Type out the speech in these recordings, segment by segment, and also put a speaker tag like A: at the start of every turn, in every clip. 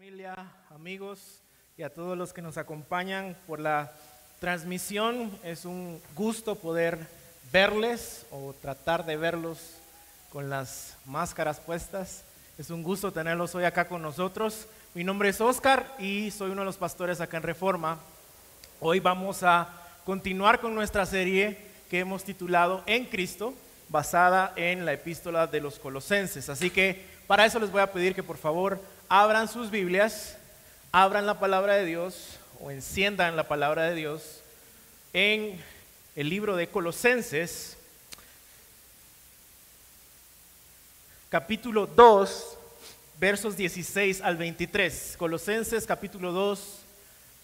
A: familia, amigos y a todos los que nos acompañan por la transmisión. Es un gusto poder verles o tratar de verlos con las máscaras puestas. Es un gusto tenerlos hoy acá con nosotros. Mi nombre es Oscar y soy uno de los pastores acá en Reforma. Hoy vamos a continuar con nuestra serie que hemos titulado En Cristo, basada en la epístola de los colosenses. Así que para eso les voy a pedir que por favor abran sus Biblias, abran la palabra de Dios o enciendan la palabra de Dios en el libro de Colosenses, capítulo 2, versos 16 al 23. Colosenses capítulo 2,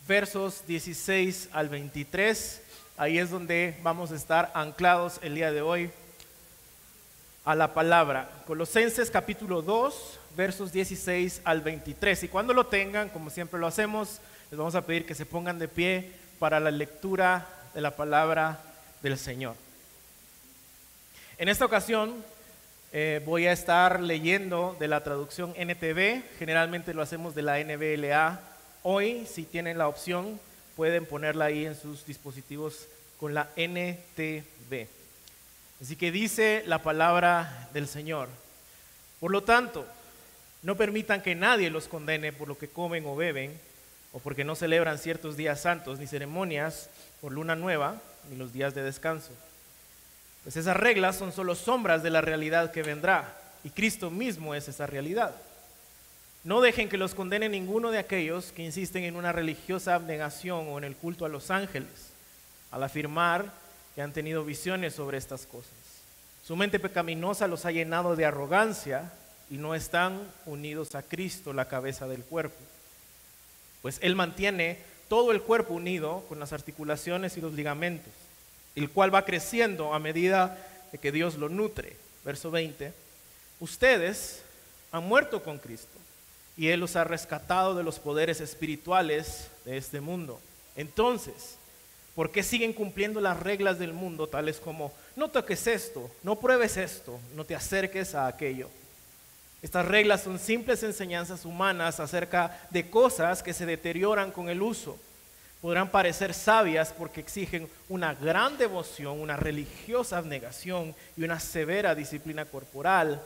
A: versos 16 al 23. Ahí es donde vamos a estar anclados el día de hoy a la palabra. Colosenses capítulo 2, versos 16 al 23. Y cuando lo tengan, como siempre lo hacemos, les vamos a pedir que se pongan de pie para la lectura de la palabra del Señor. En esta ocasión eh, voy a estar leyendo de la traducción NTV, generalmente lo hacemos de la NBLA. Hoy, si tienen la opción, pueden ponerla ahí en sus dispositivos con la NTV. Así que dice la palabra del Señor. Por lo tanto, no permitan que nadie los condene por lo que comen o beben, o porque no celebran ciertos días santos ni ceremonias por luna nueva, ni los días de descanso. Pues esas reglas son solo sombras de la realidad que vendrá, y Cristo mismo es esa realidad. No dejen que los condene ninguno de aquellos que insisten en una religiosa abnegación o en el culto a los ángeles, al afirmar que han tenido visiones sobre estas cosas. Su mente pecaminosa los ha llenado de arrogancia y no están unidos a Cristo, la cabeza del cuerpo. Pues Él mantiene todo el cuerpo unido con las articulaciones y los ligamentos, el cual va creciendo a medida de que Dios lo nutre. Verso 20. Ustedes han muerto con Cristo y Él los ha rescatado de los poderes espirituales de este mundo. Entonces, ¿por qué siguen cumpliendo las reglas del mundo tales como no toques esto, no pruebes esto, no te acerques a aquello? Estas reglas son simples enseñanzas humanas acerca de cosas que se deterioran con el uso. Podrán parecer sabias porque exigen una gran devoción, una religiosa abnegación y una severa disciplina corporal,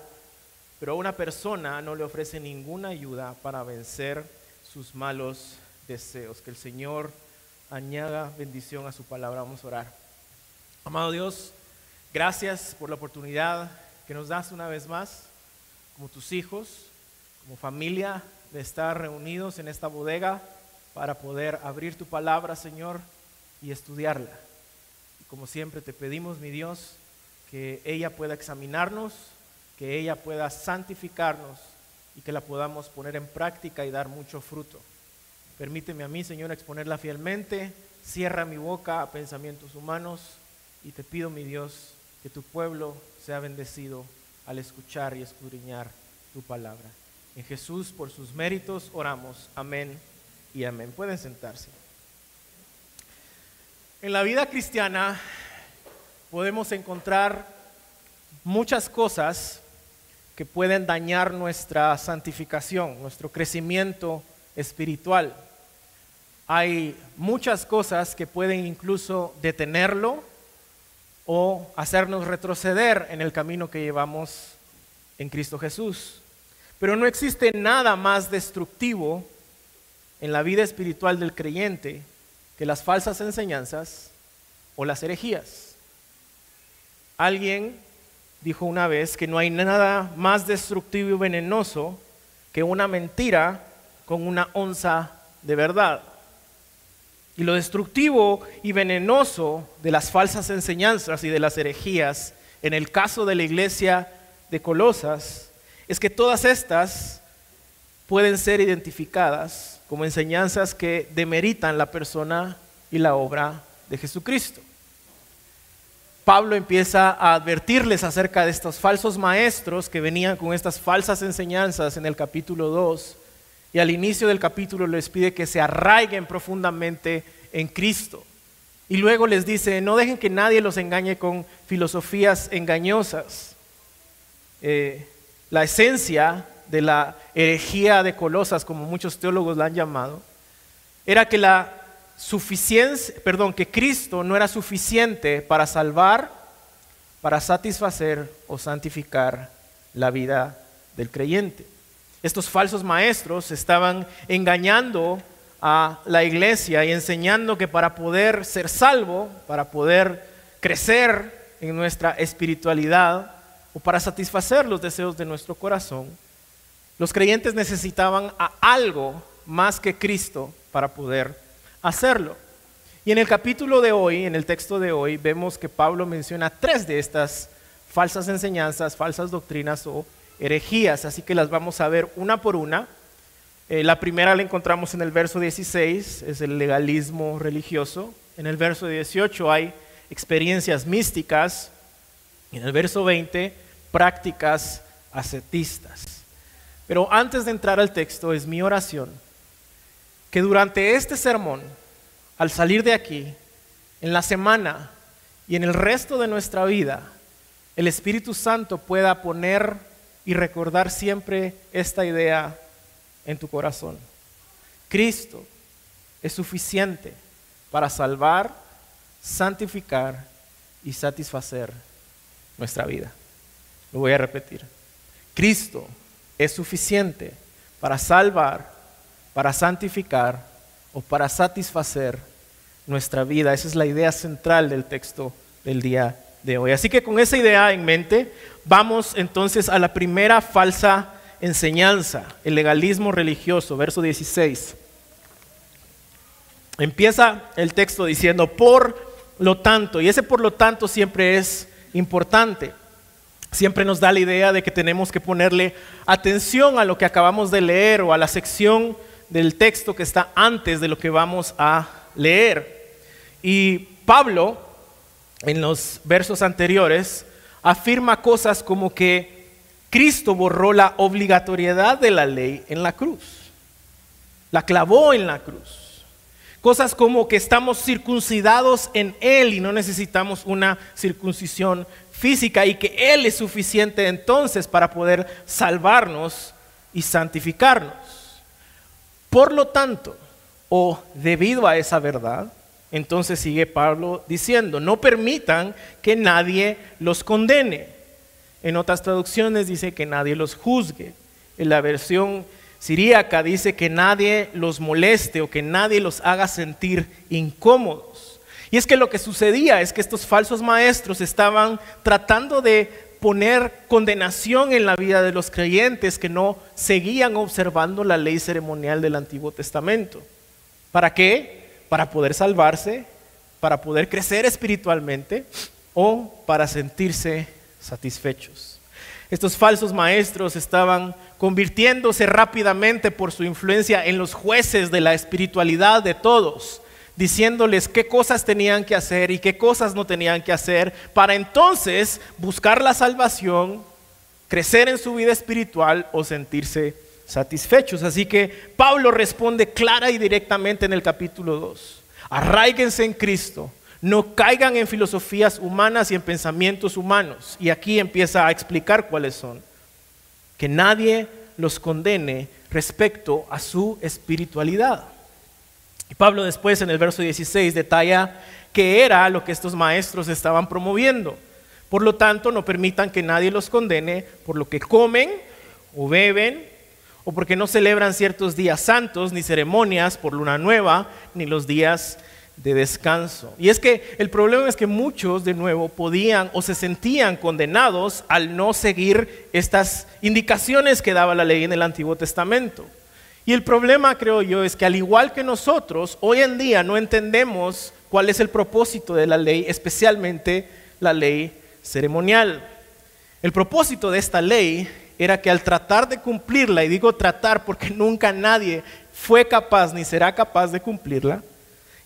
A: pero a una persona no le ofrece ninguna ayuda para vencer sus malos deseos. Que el Señor añada bendición a su palabra. Vamos a orar. Amado Dios, gracias por la oportunidad que nos das una vez más como tus hijos, como familia, de estar reunidos en esta bodega para poder abrir tu palabra, Señor, y estudiarla. Y como siempre te pedimos, mi Dios, que ella pueda examinarnos, que ella pueda santificarnos y que la podamos poner en práctica y dar mucho fruto. Permíteme a mí, Señor, exponerla fielmente. Cierra mi boca a pensamientos humanos y te pido, mi Dios, que tu pueblo sea bendecido al escuchar y escudriñar tu palabra. En Jesús, por sus méritos, oramos. Amén y amén. Pueden sentarse. En la vida cristiana podemos encontrar muchas cosas que pueden dañar nuestra santificación, nuestro crecimiento espiritual. Hay muchas cosas que pueden incluso detenerlo o hacernos retroceder en el camino que llevamos en Cristo Jesús. Pero no existe nada más destructivo en la vida espiritual del creyente que las falsas enseñanzas o las herejías. Alguien dijo una vez que no hay nada más destructivo y venenoso que una mentira con una onza de verdad. Y lo destructivo y venenoso de las falsas enseñanzas y de las herejías, en el caso de la iglesia de Colosas, es que todas estas pueden ser identificadas como enseñanzas que demeritan la persona y la obra de Jesucristo. Pablo empieza a advertirles acerca de estos falsos maestros que venían con estas falsas enseñanzas en el capítulo 2 y al inicio del capítulo les pide que se arraiguen profundamente en Cristo. Y luego les dice, no dejen que nadie los engañe con filosofías engañosas. Eh, la esencia de la herejía de Colosas, como muchos teólogos la han llamado, era que la suficiencia, perdón, que Cristo no era suficiente para salvar, para satisfacer o santificar la vida del creyente. Estos falsos maestros estaban engañando a la iglesia y enseñando que para poder ser salvo, para poder crecer en nuestra espiritualidad o para satisfacer los deseos de nuestro corazón, los creyentes necesitaban a algo más que Cristo para poder hacerlo. Y en el capítulo de hoy, en el texto de hoy, vemos que Pablo menciona tres de estas falsas enseñanzas, falsas doctrinas o herejías, así que las vamos a ver una por una. Eh, la primera la encontramos en el verso 16, es el legalismo religioso. En el verso 18 hay experiencias místicas. En el verso 20, prácticas ascetistas. Pero antes de entrar al texto, es mi oración que durante este sermón, al salir de aquí, en la semana y en el resto de nuestra vida, el Espíritu Santo pueda poner y recordar siempre esta idea en tu corazón. Cristo es suficiente para salvar, santificar y satisfacer nuestra vida. Lo voy a repetir. Cristo es suficiente para salvar, para santificar o para satisfacer nuestra vida. Esa es la idea central del texto del día de hoy. Así que con esa idea en mente, vamos entonces a la primera falsa enseñanza, el legalismo religioso, verso 16. Empieza el texto diciendo, por lo tanto, y ese por lo tanto siempre es importante. Siempre nos da la idea de que tenemos que ponerle atención a lo que acabamos de leer o a la sección del texto que está antes de lo que vamos a leer. Y Pablo, en los versos anteriores, afirma cosas como que Cristo borró la obligatoriedad de la ley en la cruz, la clavó en la cruz. Cosas como que estamos circuncidados en Él y no necesitamos una circuncisión física y que Él es suficiente entonces para poder salvarnos y santificarnos. Por lo tanto, o debido a esa verdad, entonces sigue Pablo diciendo, no permitan que nadie los condene. En otras traducciones dice que nadie los juzgue. En la versión siríaca dice que nadie los moleste o que nadie los haga sentir incómodos. Y es que lo que sucedía es que estos falsos maestros estaban tratando de poner condenación en la vida de los creyentes que no seguían observando la ley ceremonial del Antiguo Testamento. ¿Para qué? Para poder salvarse, para poder crecer espiritualmente o para sentirse satisfechos. Estos falsos maestros estaban convirtiéndose rápidamente por su influencia en los jueces de la espiritualidad de todos diciéndoles qué cosas tenían que hacer y qué cosas no tenían que hacer, para entonces buscar la salvación, crecer en su vida espiritual o sentirse satisfechos. Así que Pablo responde clara y directamente en el capítulo 2. Arraíguense en Cristo, no caigan en filosofías humanas y en pensamientos humanos. Y aquí empieza a explicar cuáles son. Que nadie los condene respecto a su espiritualidad. Y Pablo después en el verso 16 detalla que era lo que estos maestros estaban promoviendo. Por lo tanto, no permitan que nadie los condene por lo que comen o beben o porque no celebran ciertos días santos, ni ceremonias por luna nueva, ni los días de descanso. Y es que el problema es que muchos de nuevo podían o se sentían condenados al no seguir estas indicaciones que daba la ley en el Antiguo Testamento. Y el problema, creo yo, es que al igual que nosotros, hoy en día no entendemos cuál es el propósito de la ley, especialmente la ley ceremonial. El propósito de esta ley era que al tratar de cumplirla, y digo tratar porque nunca nadie fue capaz ni será capaz de cumplirla,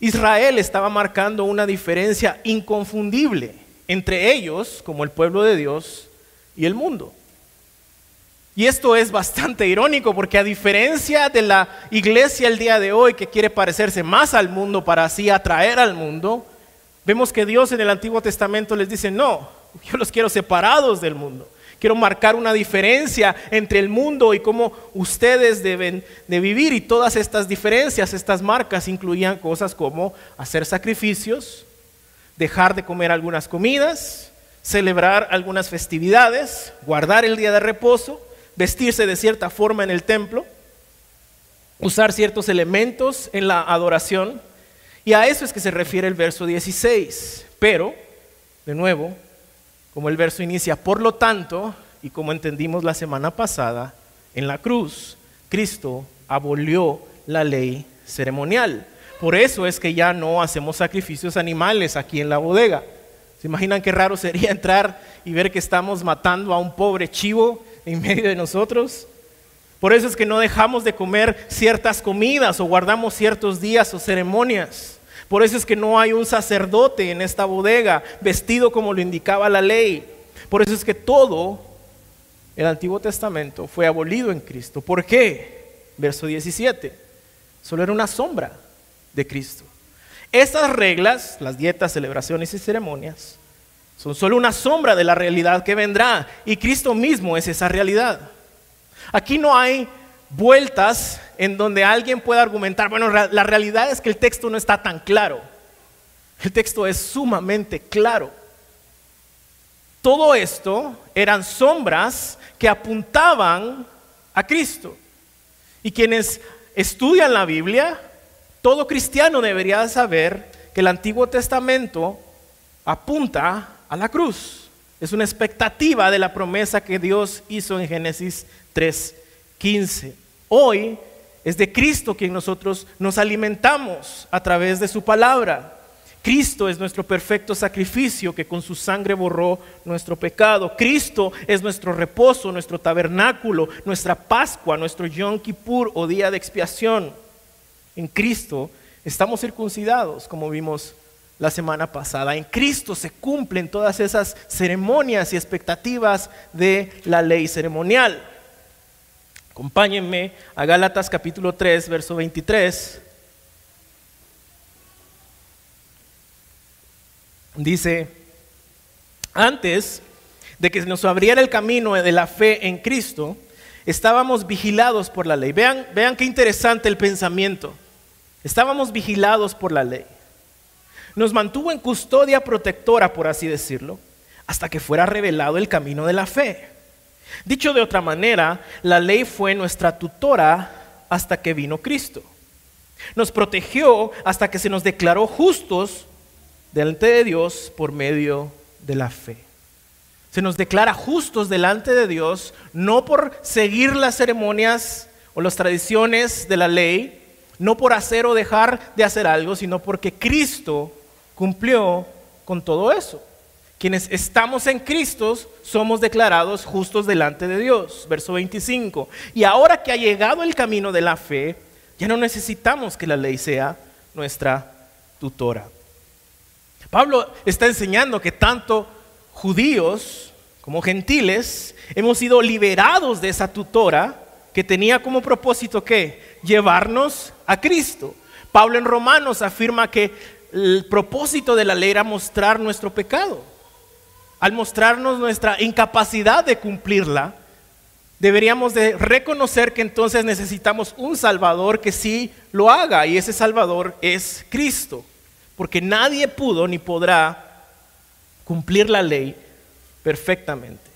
A: Israel estaba marcando una diferencia inconfundible entre ellos, como el pueblo de Dios, y el mundo. Y esto es bastante irónico porque a diferencia de la iglesia el día de hoy que quiere parecerse más al mundo para así atraer al mundo, vemos que Dios en el Antiguo Testamento les dice, no, yo los quiero separados del mundo. Quiero marcar una diferencia entre el mundo y cómo ustedes deben de vivir. Y todas estas diferencias, estas marcas incluían cosas como hacer sacrificios, dejar de comer algunas comidas, celebrar algunas festividades, guardar el día de reposo, vestirse de cierta forma en el templo, usar ciertos elementos en la adoración. Y a eso es que se refiere el verso 16. Pero, de nuevo, como el verso inicia, por lo tanto, y como entendimos la semana pasada, en la cruz, Cristo abolió la ley ceremonial. Por eso es que ya no hacemos sacrificios animales aquí en la bodega. ¿Se imaginan qué raro sería entrar y ver que estamos matando a un pobre chivo en medio de nosotros? Por eso es que no dejamos de comer ciertas comidas o guardamos ciertos días o ceremonias. Por eso es que no hay un sacerdote en esta bodega vestido como lo indicaba la ley. Por eso es que todo el Antiguo Testamento fue abolido en Cristo. ¿Por qué? Verso 17. Solo era una sombra de Cristo. Estas reglas, las dietas, celebraciones y ceremonias, son solo una sombra de la realidad que vendrá. Y Cristo mismo es esa realidad. Aquí no hay vueltas en donde alguien pueda argumentar, bueno, la realidad es que el texto no está tan claro. El texto es sumamente claro. Todo esto eran sombras que apuntaban a Cristo. Y quienes estudian la Biblia todo cristiano debería saber que el Antiguo Testamento apunta a la cruz. Es una expectativa de la promesa que Dios hizo en Génesis 3:15. Hoy es de Cristo quien nosotros nos alimentamos a través de su palabra. Cristo es nuestro perfecto sacrificio que con su sangre borró nuestro pecado. Cristo es nuestro reposo, nuestro tabernáculo, nuestra Pascua, nuestro Yom Kippur o día de expiación en Cristo estamos circuncidados, como vimos la semana pasada. En Cristo se cumplen todas esas ceremonias y expectativas de la ley ceremonial. Acompáñenme a Gálatas capítulo 3, verso 23. Dice, antes de que nos abriera el camino de la fe en Cristo, estábamos vigilados por la ley. Vean, vean qué interesante el pensamiento. Estábamos vigilados por la ley. Nos mantuvo en custodia protectora, por así decirlo, hasta que fuera revelado el camino de la fe. Dicho de otra manera, la ley fue nuestra tutora hasta que vino Cristo. Nos protegió hasta que se nos declaró justos delante de Dios por medio de la fe. Se nos declara justos delante de Dios no por seguir las ceremonias o las tradiciones de la ley, no por hacer o dejar de hacer algo, sino porque Cristo cumplió con todo eso. Quienes estamos en Cristo somos declarados justos delante de Dios. Verso 25. Y ahora que ha llegado el camino de la fe, ya no necesitamos que la ley sea nuestra tutora. Pablo está enseñando que tanto judíos como gentiles hemos sido liberados de esa tutora que tenía como propósito que llevarnos a Cristo. Pablo en Romanos afirma que el propósito de la ley era mostrar nuestro pecado. Al mostrarnos nuestra incapacidad de cumplirla, deberíamos de reconocer que entonces necesitamos un Salvador que sí lo haga y ese Salvador es Cristo, porque nadie pudo ni podrá cumplir la ley perfectamente.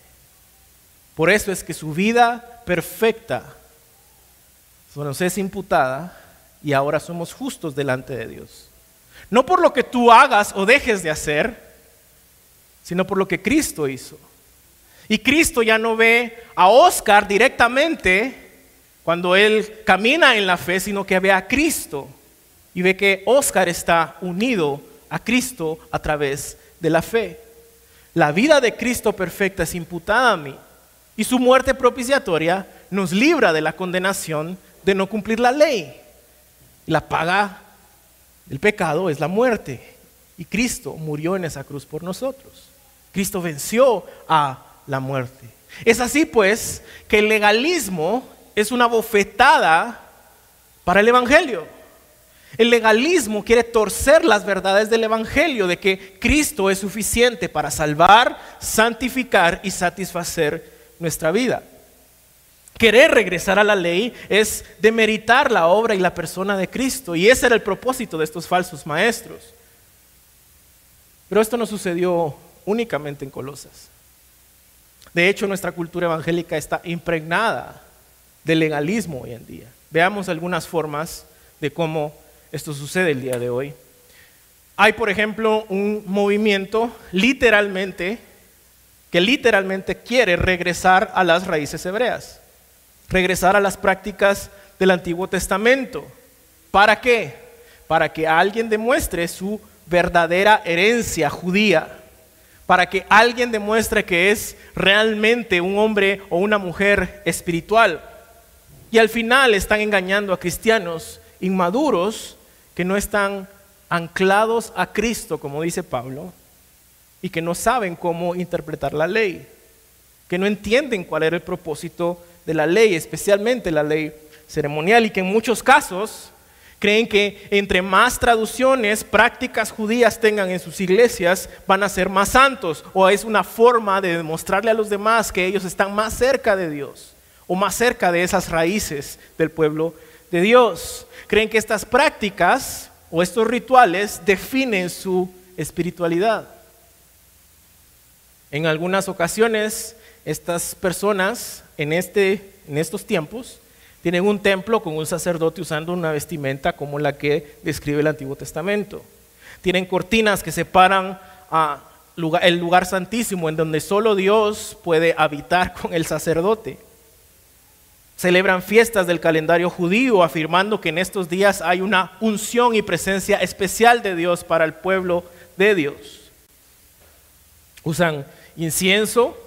A: Por eso es que su vida perfecta nos es imputada y ahora somos justos delante de Dios. No por lo que tú hagas o dejes de hacer, sino por lo que Cristo hizo. Y Cristo ya no ve a Oscar directamente cuando él camina en la fe, sino que ve a Cristo y ve que Oscar está unido a Cristo a través de la fe. La vida de Cristo perfecta es imputada a mí y su muerte propiciatoria nos libra de la condenación de no cumplir la ley. La paga del pecado es la muerte. Y Cristo murió en esa cruz por nosotros. Cristo venció a la muerte. Es así pues que el legalismo es una bofetada para el Evangelio. El legalismo quiere torcer las verdades del Evangelio de que Cristo es suficiente para salvar, santificar y satisfacer nuestra vida. Querer regresar a la ley es demeritar la obra y la persona de Cristo. Y ese era el propósito de estos falsos maestros. Pero esto no sucedió únicamente en Colosas. De hecho, nuestra cultura evangélica está impregnada de legalismo hoy en día. Veamos algunas formas de cómo esto sucede el día de hoy. Hay, por ejemplo, un movimiento literalmente que literalmente quiere regresar a las raíces hebreas regresar a las prácticas del Antiguo Testamento. ¿Para qué? Para que alguien demuestre su verdadera herencia judía, para que alguien demuestre que es realmente un hombre o una mujer espiritual. Y al final están engañando a cristianos inmaduros que no están anclados a Cristo, como dice Pablo, y que no saben cómo interpretar la ley, que no entienden cuál era el propósito de la ley, especialmente la ley ceremonial, y que en muchos casos creen que entre más traducciones, prácticas judías tengan en sus iglesias, van a ser más santos, o es una forma de demostrarle a los demás que ellos están más cerca de Dios, o más cerca de esas raíces del pueblo de Dios. Creen que estas prácticas o estos rituales definen su espiritualidad. En algunas ocasiones, estas personas en, este, en estos tiempos tienen un templo con un sacerdote usando una vestimenta como la que describe el Antiguo Testamento. Tienen cortinas que separan a el lugar santísimo en donde solo Dios puede habitar con el sacerdote. Celebran fiestas del calendario judío afirmando que en estos días hay una unción y presencia especial de Dios para el pueblo de Dios. Usan incienso,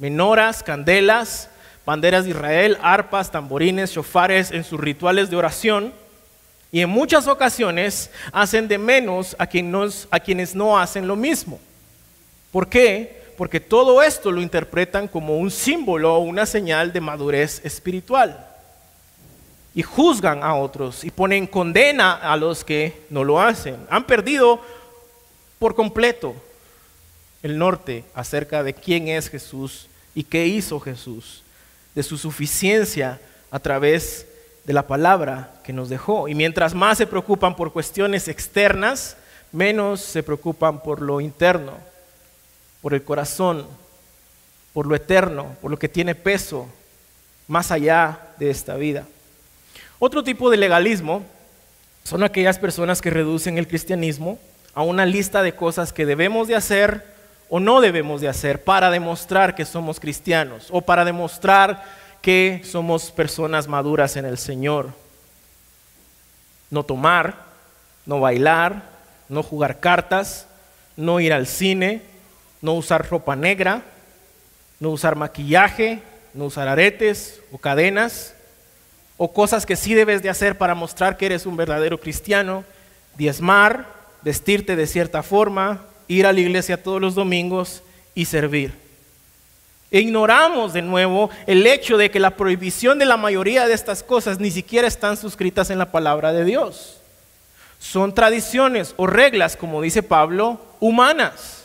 A: menoras, candelas, banderas de Israel, arpas, tamborines, shofares en sus rituales de oración. Y en muchas ocasiones hacen de menos a, a quienes no hacen lo mismo. ¿Por qué? Porque todo esto lo interpretan como un símbolo o una señal de madurez espiritual. Y juzgan a otros y ponen condena a los que no lo hacen. Han perdido por completo el norte acerca de quién es Jesús y qué hizo Jesús de su suficiencia a través de la palabra que nos dejó. Y mientras más se preocupan por cuestiones externas, menos se preocupan por lo interno, por el corazón, por lo eterno, por lo que tiene peso más allá de esta vida. Otro tipo de legalismo son aquellas personas que reducen el cristianismo a una lista de cosas que debemos de hacer o no debemos de hacer para demostrar que somos cristianos o para demostrar que somos personas maduras en el Señor. No tomar, no bailar, no jugar cartas, no ir al cine, no usar ropa negra, no usar maquillaje, no usar aretes o cadenas, o cosas que sí debes de hacer para mostrar que eres un verdadero cristiano, diezmar, vestirte de cierta forma, ir a la iglesia todos los domingos y servir. E ignoramos de nuevo el hecho de que la prohibición de la mayoría de estas cosas ni siquiera están suscritas en la palabra de Dios. Son tradiciones o reglas, como dice Pablo, humanas.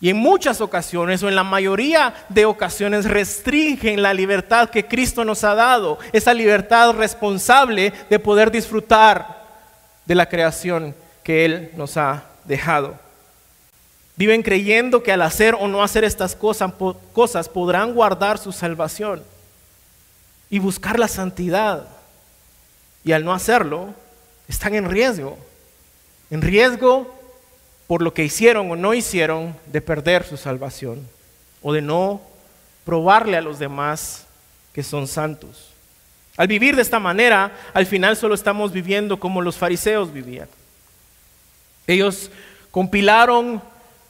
A: Y en muchas ocasiones, o en la mayoría de ocasiones, restringen la libertad que Cristo nos ha dado, esa libertad responsable de poder disfrutar de la creación que Él nos ha dejado. Viven creyendo que al hacer o no hacer estas cosas, podrán guardar su salvación y buscar la santidad. Y al no hacerlo, están en riesgo. En riesgo por lo que hicieron o no hicieron de perder su salvación o de no probarle a los demás que son santos. Al vivir de esta manera, al final solo estamos viviendo como los fariseos vivían. Ellos compilaron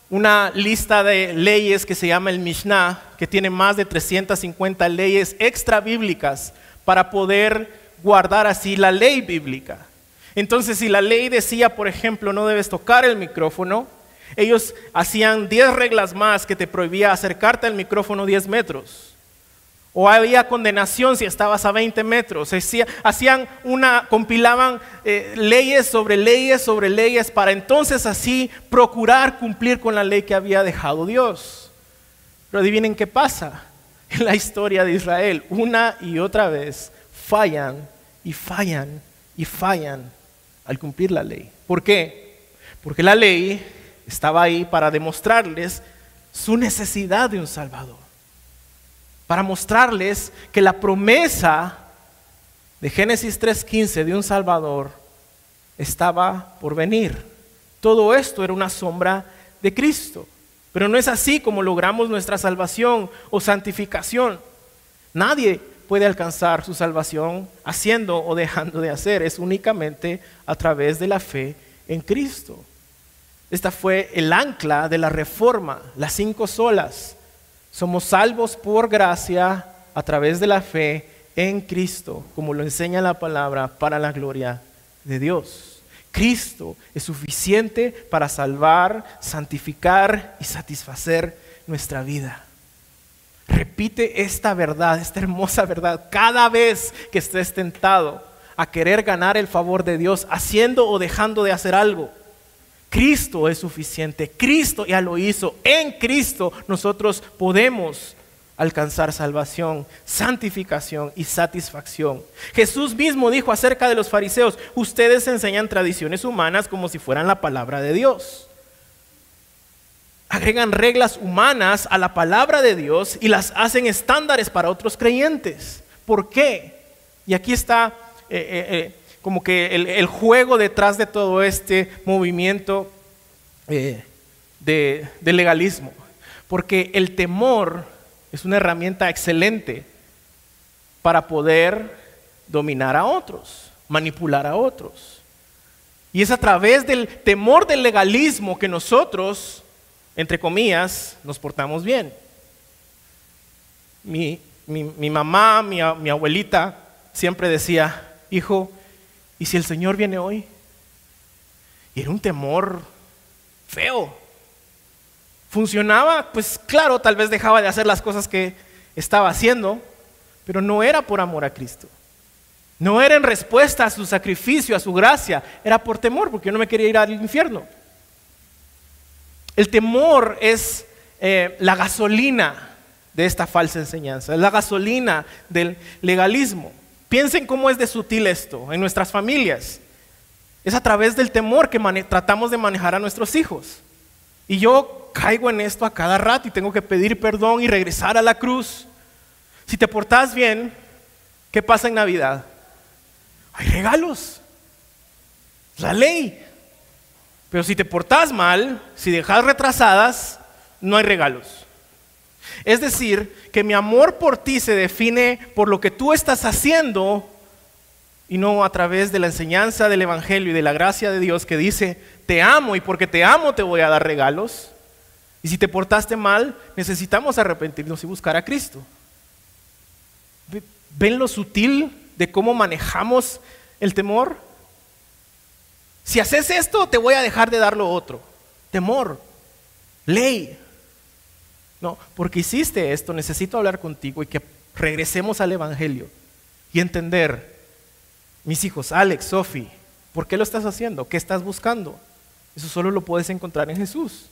A: una lista de leyes que se llama el Mishnah, que tiene más de 350 leyes extra bíblicas para poder guardar así la ley bíblica. Entonces, si la ley decía, por ejemplo, no debes tocar el micrófono, ellos hacían 10 reglas más que te prohibía acercarte al micrófono 10 metros o había condenación si estabas a 20 metros. Hacían una, compilaban eh, leyes sobre leyes sobre leyes para entonces así procurar cumplir con la ley que había dejado Dios. Pero adivinen qué pasa en la historia de Israel. Una y otra vez fallan y fallan y fallan al cumplir la ley. ¿Por qué? Porque la ley estaba ahí para demostrarles su necesidad de un Salvador. Para mostrarles que la promesa de Génesis 3.15 de un Salvador estaba por venir. Todo esto era una sombra de Cristo. Pero no es así como logramos nuestra salvación o santificación. Nadie puede alcanzar su salvación haciendo o dejando de hacer. Es únicamente a través de la fe en Cristo. Esta fue el ancla de la reforma, las cinco solas. Somos salvos por gracia a través de la fe en Cristo, como lo enseña la palabra, para la gloria de Dios. Cristo es suficiente para salvar, santificar y satisfacer nuestra vida. Repite esta verdad, esta hermosa verdad, cada vez que estés tentado a querer ganar el favor de Dios, haciendo o dejando de hacer algo. Cristo es suficiente, Cristo ya lo hizo, en Cristo nosotros podemos alcanzar salvación, santificación y satisfacción. Jesús mismo dijo acerca de los fariseos, ustedes enseñan tradiciones humanas como si fueran la palabra de Dios. Agregan reglas humanas a la palabra de Dios y las hacen estándares para otros creyentes. ¿Por qué? Y aquí está eh, eh, eh, como que el, juego detrás de todo este movimiento de, de legalismo. Porque el temor es una herramienta excelente para poder dominar a otros, manipular a otros. Y es a través del temor del legalismo que nosotros, entre comillas, nos portamos bien. Mi, mamá, mi abuelita, siempre decía, hijo, ¿y si el Señor viene hoy? Y era un temor feo, funcionaba, pues claro, tal vez dejaba de hacer las cosas que estaba haciendo, pero no era por amor a Cristo. No era en respuesta a su sacrificio, a su gracia, era por temor, porque yo no me quería ir al infierno. El temor es eh, la gasolina de esta falsa enseñanza, es la gasolina del legalismo. Piensen cómo es de sutil esto en nuestras familias. Es a través del temor que tratamos de manejar a nuestros hijos. Y yo caigo en esto a cada rato y tengo que pedir perdón y regresar a la cruz. Si te portas bien, ¿qué pasa en Navidad? Hay regalos. La ley. Pero si te portas mal, si dejas retrasadas, no hay regalos. Es decir, que mi amor por ti se define por lo que tú estás haciendo y no a través de la enseñanza del Evangelio y de la gracia de Dios que dice, te amo y porque te amo te voy a dar regalos. Y si te portaste mal, necesitamos arrepentirnos y buscar a Cristo. ¿Ven lo sutil de cómo manejamos el temor? Si haces esto, te voy a dejar de dar lo otro. Temor, ley. No, porque hiciste esto, necesito hablar contigo y que regresemos al Evangelio y entender, mis hijos, Alex, Sophie, ¿por qué lo estás haciendo? ¿Qué estás buscando? Eso solo lo puedes encontrar en Jesús.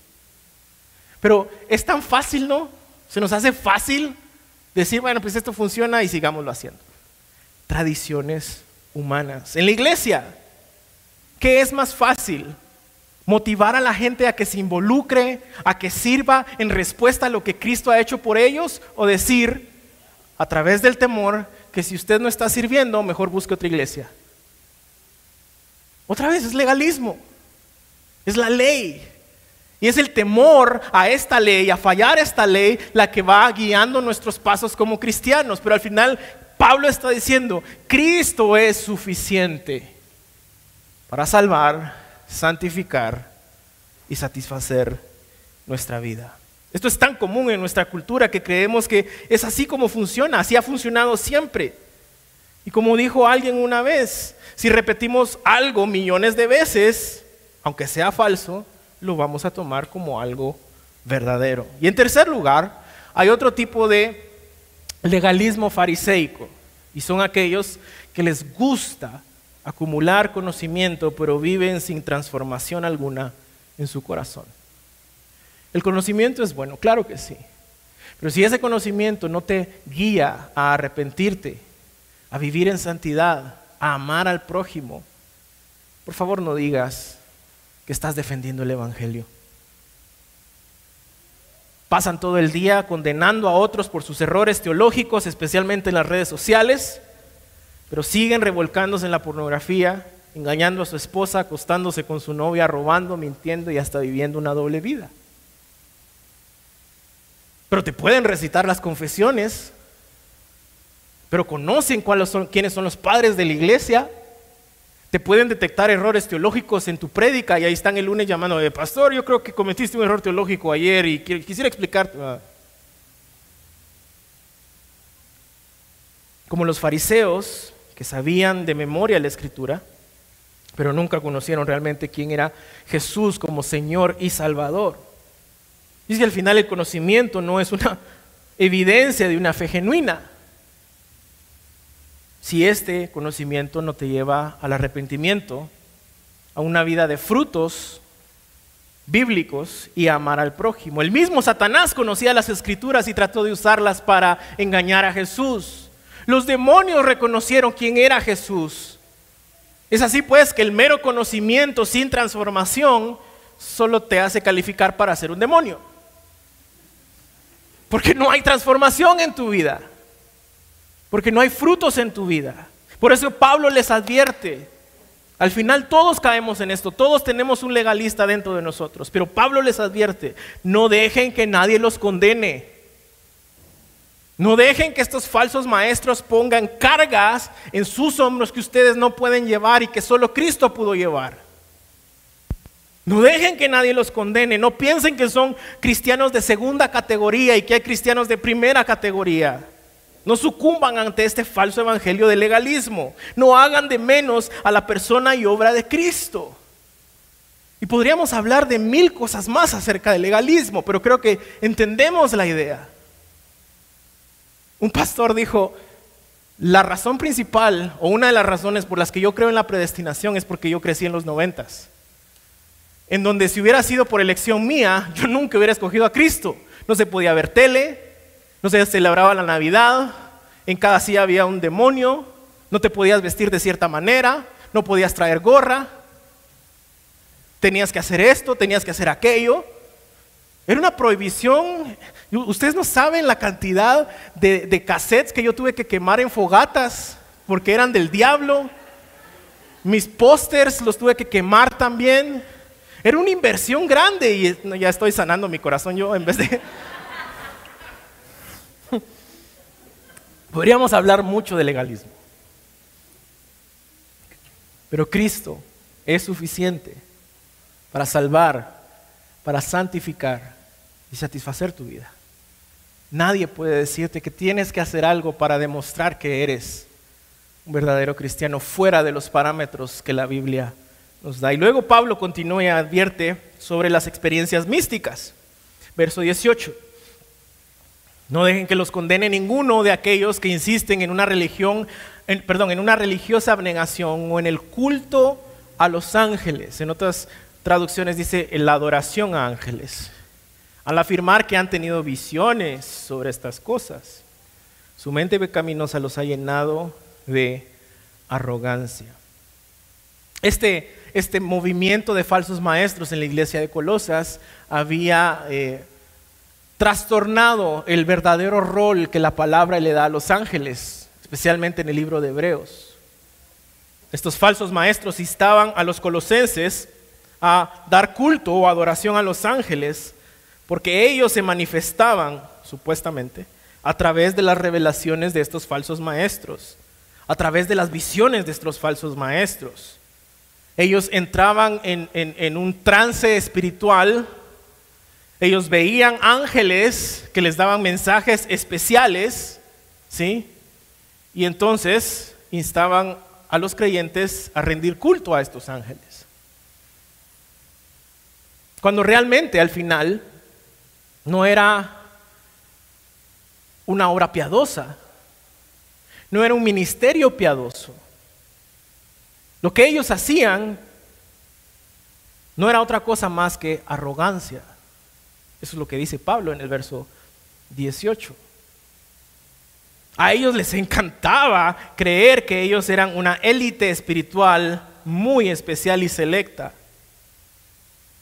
A: Pero es tan fácil, ¿no? Se nos hace fácil decir, bueno, pues esto funciona y sigámoslo haciendo. Tradiciones humanas. En la iglesia, ¿qué es más fácil? Motivar a la gente a que se involucre, a que sirva en respuesta a lo que Cristo ha hecho por ellos, o decir, a través del temor, que si usted no está sirviendo, mejor busque otra iglesia. Otra vez es legalismo, es la ley. Y es el temor a esta ley, a fallar esta ley, la que va guiando nuestros pasos como cristianos. Pero al final Pablo está diciendo, Cristo es suficiente para salvar, santificar y satisfacer nuestra vida. Esto es tan común en nuestra cultura que creemos que es así como funciona, así ha funcionado siempre. Y como dijo alguien una vez, si repetimos algo millones de veces, aunque sea falso, lo vamos a tomar como algo verdadero. Y en tercer lugar, hay otro tipo de legalismo fariseico, y son aquellos que les gusta acumular conocimiento, pero viven sin transformación alguna en su corazón. El conocimiento es bueno, claro que sí, Pero si ese conocimiento no te guía a arrepentirte, a vivir en santidad, a amar al prójimo, por favor no digas que estás defendiendo el Evangelio. Pasan todo el día condenando a otros por sus errores teológicos, especialmente en las redes sociales, pero siguen revolcándose en la pornografía, engañando a su esposa, acostándose con su novia, robando, mintiendo y hasta viviendo una doble vida. Pero te pueden recitar las confesiones, pero conocen cuáles son, quiénes son los padres de la iglesia, te pueden detectar errores teológicos en tu prédica y ahí están el lunes llamando, de pastor, yo creo que cometiste un error teológico ayer y quisiera explicarte. Ah. Como los fariseos que sabían de memoria la escritura, pero nunca conocieron realmente quién era Jesús como Señor y Salvador. Y que al final el conocimiento no es una evidencia de una fe genuina si este conocimiento no te lleva al arrepentimiento, a una vida de frutos bíblicos y amar al prójimo. El mismo Satanás conocía las escrituras y trató de usarlas para engañar a Jesús. Los demonios reconocieron quién era Jesús. Es así pues que el mero conocimiento sin transformación solo te hace calificar para ser un demonio. Porque no hay transformación en tu vida porque no hay frutos en tu vida. Por eso Pablo les advierte. Al final todos caemos en esto, todos tenemos un legalista dentro de nosotros, pero Pablo les advierte, no dejen que nadie los condene. No dejen que estos falsos maestros pongan cargas en sus hombros que ustedes no pueden llevar y que solo Cristo pudo llevar. No dejen que nadie los condene. No piensen que son cristianos de segunda categoría y que hay cristianos de primera categoría. No sucumban ante este falso evangelio de legalismo. No hagan de menos a la persona y obra de Cristo. Y podríamos hablar de mil cosas más acerca del legalismo, pero creo que entendemos la idea. Un pastor dijo, la razón principal o una de las razones por las que yo creo en la predestinación es porque yo crecí en los noventas. En donde si hubiera sido por elección mía, yo nunca hubiera escogido a Cristo. No se podía ver tele, no se celebraba la Navidad, en cada silla había un demonio, no te podías vestir de cierta manera, no podías traer gorra, tenías que hacer esto, tenías que hacer aquello. Era una prohibición. Ustedes no saben la cantidad de, de cassettes que yo tuve que quemar en fogatas porque eran del diablo. Mis pósters los tuve que quemar también. Era una inversión grande y ya estoy sanando mi corazón yo en vez de... Podríamos hablar mucho de legalismo. Pero Cristo es suficiente para salvar, para santificar y satisfacer tu vida. Nadie puede decirte que tienes que hacer algo para demostrar que eres un verdadero cristiano fuera de los parámetros que la Biblia nos da. Y luego Pablo continúa y advierte sobre las experiencias místicas. Verso 18. No dejen que los condene ninguno de aquellos que insisten en una religión, perdón, en una religiosa abnegación o en el culto a los ángeles. En otras traducciones dice la adoración a ángeles. Al afirmar que han tenido visiones sobre estas cosas, su mente pecaminosa los ha llenado de arrogancia. Este, este movimiento de falsos maestros en la iglesia de Colosas había eh, trastornado el verdadero rol que la palabra le da a los ángeles, especialmente en el libro de Hebreos. Estos falsos maestros instaban a los colosenses a dar culto o adoración a los ángeles porque ellos se manifestaban, supuestamente, a través de las revelaciones de estos falsos maestros, a través de las visiones de estos falsos maestros. Ellos entraban en, un trance espiritual ellos veían ángeles que les daban mensajes especiales, ¿sí? Y entonces instaban a los creyentes a rendir culto a estos ángeles. Cuando realmente al final no era una obra piadosa, no era un ministerio piadoso. Lo que ellos hacían no era otra cosa más que arrogancia. Eso es lo que dice Pablo en el verso 18. A ellos les encantaba creer que ellos eran una élite espiritual muy especial y selecta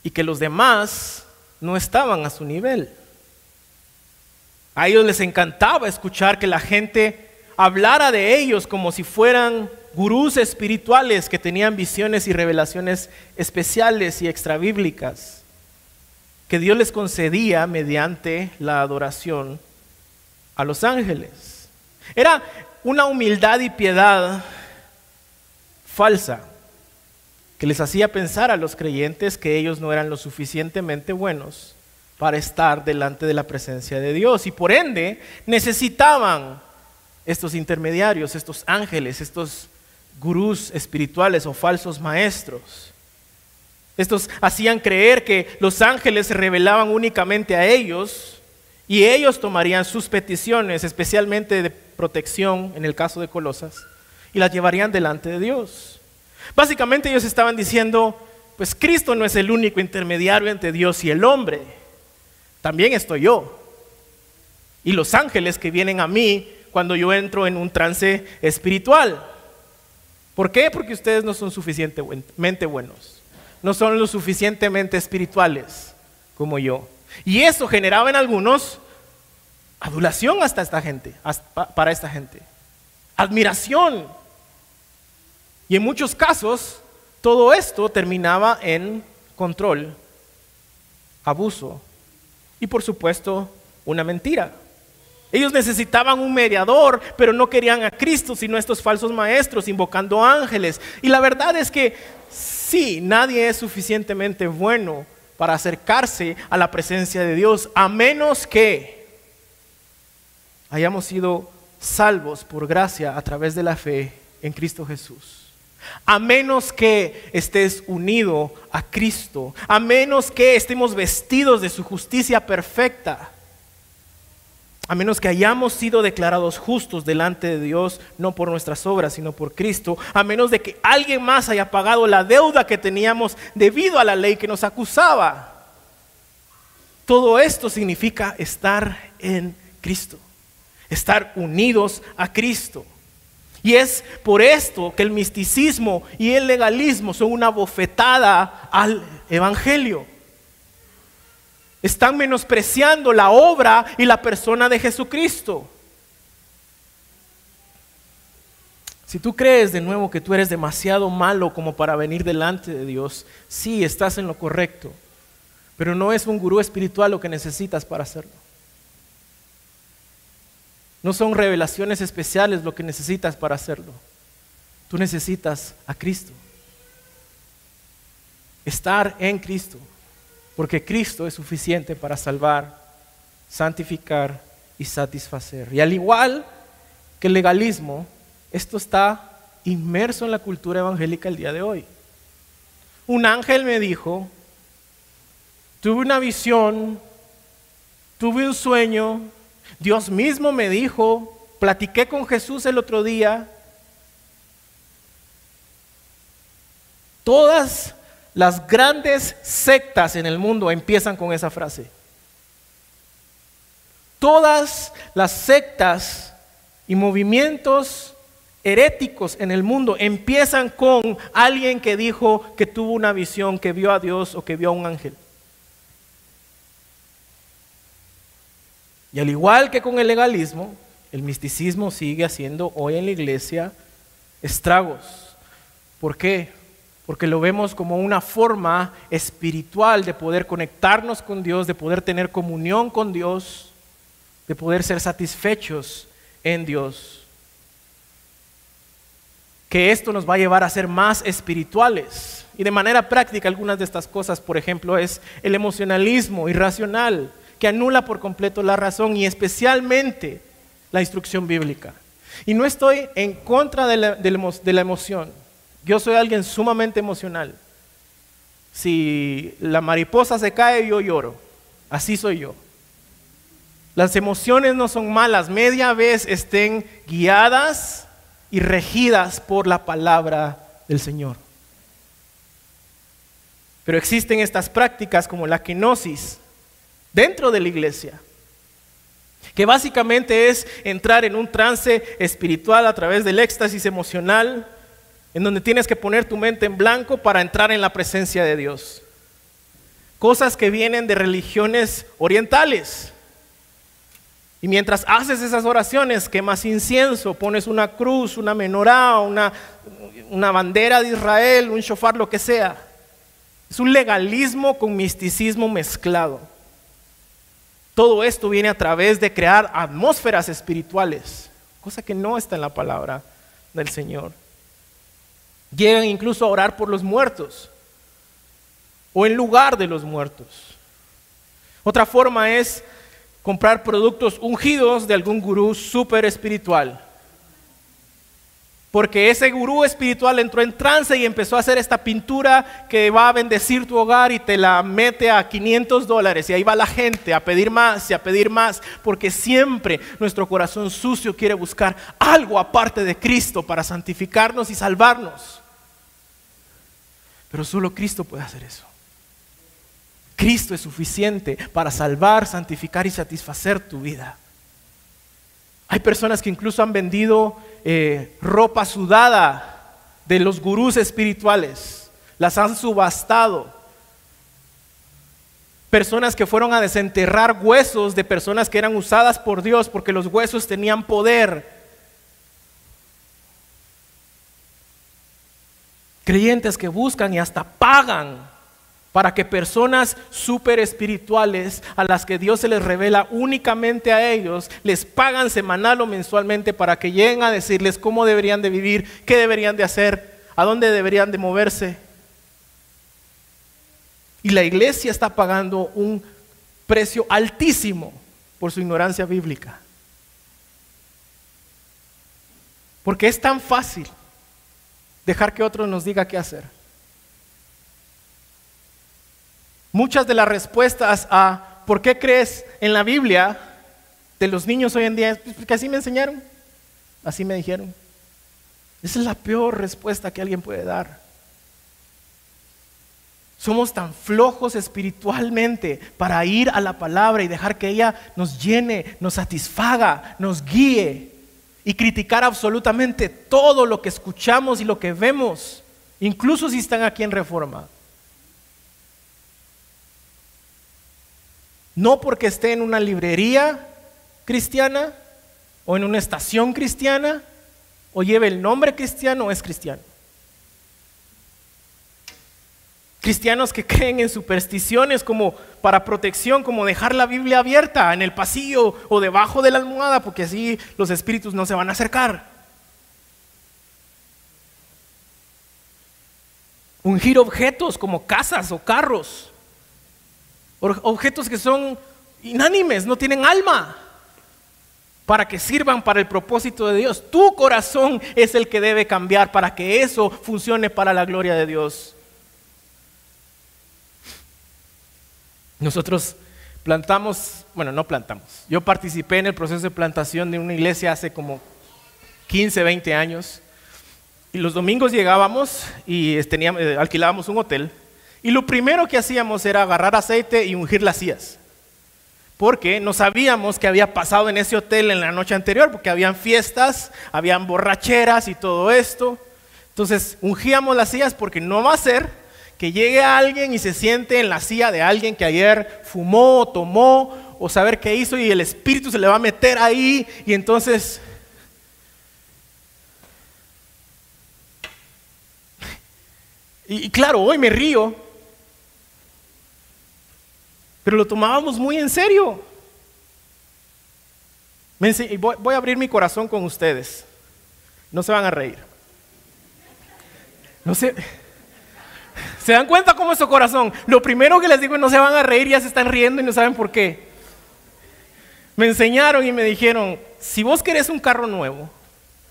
A: y que los demás no estaban a su nivel. A ellos les encantaba escuchar que la gente hablara de ellos como si fueran gurús espirituales que tenían visiones y revelaciones especiales y extrabíblicas que Dios les concedía mediante la adoración a los ángeles. Era una humildad y piedad falsa que les hacía pensar a los creyentes que ellos no eran lo suficientemente buenos para estar delante de la presencia de Dios y por ende necesitaban estos intermediarios, estos ángeles, estos gurús espirituales o falsos maestros. Estos hacían creer que los ángeles se revelaban únicamente a ellos y ellos tomarían sus peticiones, especialmente de protección en el caso de Colosas, y las llevarían delante de Dios. Básicamente ellos estaban diciendo, pues Cristo no es el único intermediario entre Dios y el hombre, también estoy yo. Y los ángeles que vienen a mí cuando yo entro en un trance espiritual. ¿Por qué? Porque ustedes no son suficientemente buenos, no son lo suficientemente espirituales como yo. Y eso generaba en algunos adulación hasta esta gente, para esta gente, admiración. Y en muchos casos todo esto terminaba en control, abuso y por supuesto una mentira. Ellos necesitaban un mediador, pero no querían a Cristo, sino a estos falsos maestros, invocando ángeles. Y la verdad es que sí, nadie es suficientemente bueno para acercarse a la presencia de Dios, a menos que hayamos sido salvos por gracia a través de la fe en Cristo Jesús. A menos que estés unido a Cristo, a menos que estemos vestidos de su justicia perfecta a menos que hayamos sido declarados justos delante de Dios, no por nuestras obras, sino por Cristo, a menos de que alguien más haya pagado la deuda que teníamos debido a la ley que nos acusaba. Todo esto significa estar en Cristo, estar unidos a Cristo. Y es por esto que el misticismo y el legalismo son una bofetada al Evangelio. Están menospreciando la obra y la persona de Jesucristo. Si tú crees de nuevo que tú eres demasiado malo como para venir delante de Dios, sí, estás en lo correcto, pero no es un gurú espiritual lo que necesitas para hacerlo. No son revelaciones especiales lo que necesitas para hacerlo. Tú necesitas a Cristo. Estar en Cristo. Porque Cristo es suficiente para salvar, santificar y satisfacer. Y al igual que el legalismo, esto está inmerso en la cultura evangélica el día de hoy. Un ángel me dijo, tuve una visión, tuve un sueño, Dios mismo me dijo, platiqué con Jesús el otro día. Todas las grandes sectas en el mundo empiezan con esa frase. Todas las sectas y movimientos heréticos en el mundo empiezan con alguien que dijo que tuvo una visión, que vio a Dios o que vio a un ángel. Y al igual que con el legalismo, el misticismo sigue haciendo hoy en la iglesia estragos. ¿Por qué? porque lo vemos como una forma espiritual de poder conectarnos con Dios, de poder tener comunión con Dios, de poder ser satisfechos en Dios. Que esto nos va a llevar a ser más espirituales. Y de manera práctica algunas de estas cosas, por ejemplo, es el emocionalismo irracional, que anula por completo la razón y especialmente la instrucción bíblica. Y no estoy en contra de la, de la emoción. Yo soy alguien sumamente emocional. Si la mariposa se cae, yo lloro. Así soy yo. Las emociones no son malas, media vez estén guiadas y regidas por la palabra del Señor. Pero existen estas prácticas como la kenosis dentro de la iglesia, que básicamente es entrar en un trance espiritual a través del éxtasis emocional, en donde tienes que poner tu mente en blanco para entrar en la presencia de Dios. Cosas que vienen de religiones orientales. Y mientras haces esas oraciones, quemas incienso, pones una cruz, una menorá, una, una bandera de Israel, un shofar, lo que sea. Es un legalismo con misticismo mezclado. Todo esto viene a través de crear atmósferas espirituales, cosa que no está en la palabra del Señor. Llegan incluso a orar por los muertos o en lugar de los muertos. Otra forma es comprar productos ungidos de algún gurú súper espiritual. Porque ese gurú espiritual entró en trance y empezó a hacer esta pintura que va a bendecir tu hogar y te la mete a 500 dólares. Y ahí va la gente a pedir más y a pedir más. Porque siempre nuestro corazón sucio quiere buscar algo aparte de Cristo para santificarnos y salvarnos. Pero solo Cristo puede hacer eso. Cristo es suficiente para salvar, santificar y satisfacer tu vida. Hay personas que incluso han vendido eh, ropa sudada de los gurús espirituales, las han subastado. Personas que fueron a desenterrar huesos de personas que eran usadas por Dios porque los huesos tenían poder. Creyentes que buscan y hasta pagan para que personas super espirituales a las que Dios se les revela únicamente a ellos, les pagan semanal o mensualmente para que lleguen a decirles cómo deberían de vivir, qué deberían de hacer, a dónde deberían de moverse. Y la iglesia está pagando un precio altísimo por su ignorancia bíblica. Porque es tan fácil dejar que otro nos diga qué hacer. Muchas de las respuestas a por qué crees en la Biblia de los niños hoy en día es pues, porque así me enseñaron, así me dijeron. Esa es la peor respuesta que alguien puede dar. Somos tan flojos espiritualmente para ir a la palabra y dejar que ella nos llene, nos satisfaga, nos guíe y criticar absolutamente todo lo que escuchamos y lo que vemos, incluso si están aquí en reforma. No porque esté en una librería cristiana o en una estación cristiana o lleve el nombre cristiano o es cristiano. Cristianos que creen en supersticiones como para protección, como dejar la Biblia abierta en el pasillo o debajo de la almohada, porque así los espíritus no se van a acercar. Ungir objetos como casas o carros, objetos que son inánimes, no tienen alma, para que sirvan para el propósito de Dios. Tu corazón es el que debe cambiar para que eso funcione para la gloria de Dios. Nosotros plantamos, bueno, no plantamos, yo participé en el proceso de plantación de una iglesia hace como 15, 20 años. Y los domingos llegábamos y teníamos, eh, alquilábamos un hotel. Y lo primero que hacíamos era agarrar aceite y ungir las sillas. Porque no sabíamos qué había pasado en ese hotel en la noche anterior, porque habían fiestas, habían borracheras y todo esto. Entonces ungíamos las sillas porque no va a ser que llegue alguien y se siente en la silla de alguien que ayer fumó, tomó, o saber qué hizo y el espíritu se le va a meter ahí y entonces... Y, claro, hoy me río, pero lo tomábamos muy en serio. voy a abrir mi corazón con ustedes. No se van a reír. No sé. ¿Se dan cuenta cómo es su corazón? Lo primero que les digo es no se van a reír, ya se están riendo y no saben por qué. Me enseñaron y me dijeron, si vos querés un carro nuevo,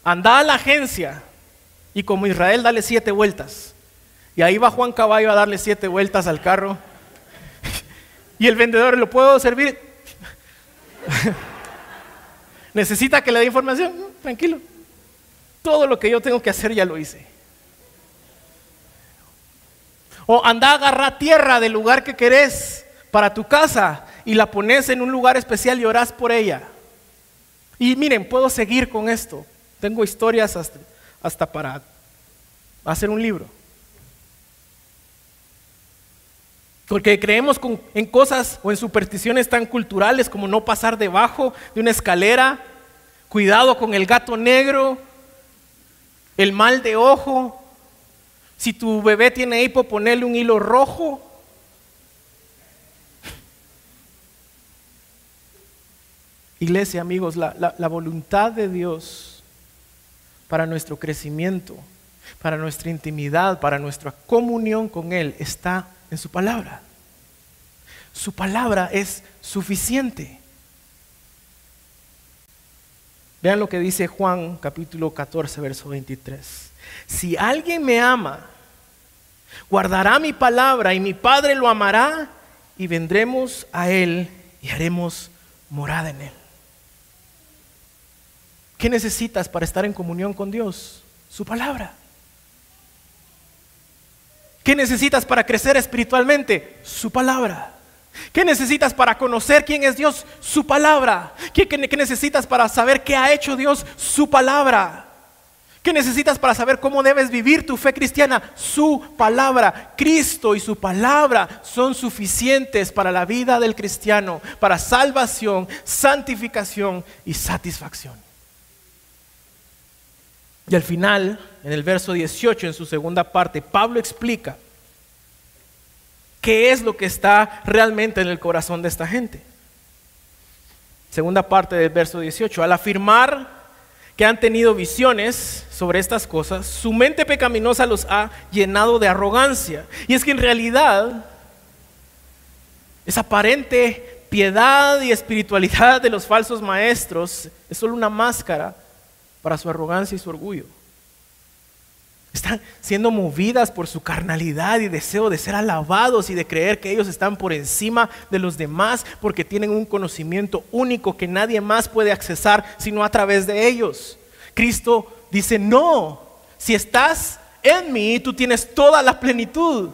A: anda a la agencia y como Israel dale siete vueltas. Y ahí va Juan Caballo a darle siete vueltas al carro. Y el vendedor, ¿lo puedo servir? ¿Necesita que le dé información? tranquilo. Todo lo que yo tengo que hacer ya lo hice. O anda a agarrar tierra del lugar que querés para tu casa y la pones en un lugar especial y orás por ella. Y miren, puedo seguir con esto. Tengo historias hasta, hasta para hacer un libro. Porque creemos en cosas o en supersticiones tan culturales como no pasar debajo de una escalera, cuidado con el gato negro, el mal de ojo. Si tu bebé tiene hipo, ponerle un hilo rojo. Iglesia, amigos, la, la voluntad de Dios para nuestro crecimiento, para nuestra intimidad, para nuestra comunión con Él está en su palabra. Su palabra es suficiente. Vean lo que dice Juan capítulo 14, verso 23. Si alguien me ama, guardará mi palabra y mi Padre lo amará y vendremos a Él y haremos morada en Él. ¿Qué necesitas para estar en comunión con Dios? Su palabra. ¿Qué necesitas para crecer espiritualmente? Su palabra. ¿Qué necesitas para conocer quién es Dios? Su palabra. ¿Qué, necesitas para saber qué ha hecho Dios? Su palabra. ¿Qué necesitas para saber cómo debes vivir tu fe cristiana? Su palabra. Cristo y su palabra son suficientes para la vida del cristiano, para salvación, santificación y satisfacción. Y al final, en el verso 18, en su segunda parte, Pablo explica qué es lo que está realmente en el corazón de esta gente. Segunda parte del verso 18, al afirmar que han tenido visiones sobre estas cosas, su mente pecaminosa los ha llenado de arrogancia. Y es que en realidad esa aparente piedad y espiritualidad de los falsos maestros es solo una máscara para su arrogancia y su orgullo. Están siendo movidas por su carnalidad y deseo de ser alabados y de creer que ellos están por encima de los demás porque tienen un conocimiento único que nadie más puede accesar sino a través de ellos. Cristo dice, no, si estás en mí, tú tienes toda la plenitud.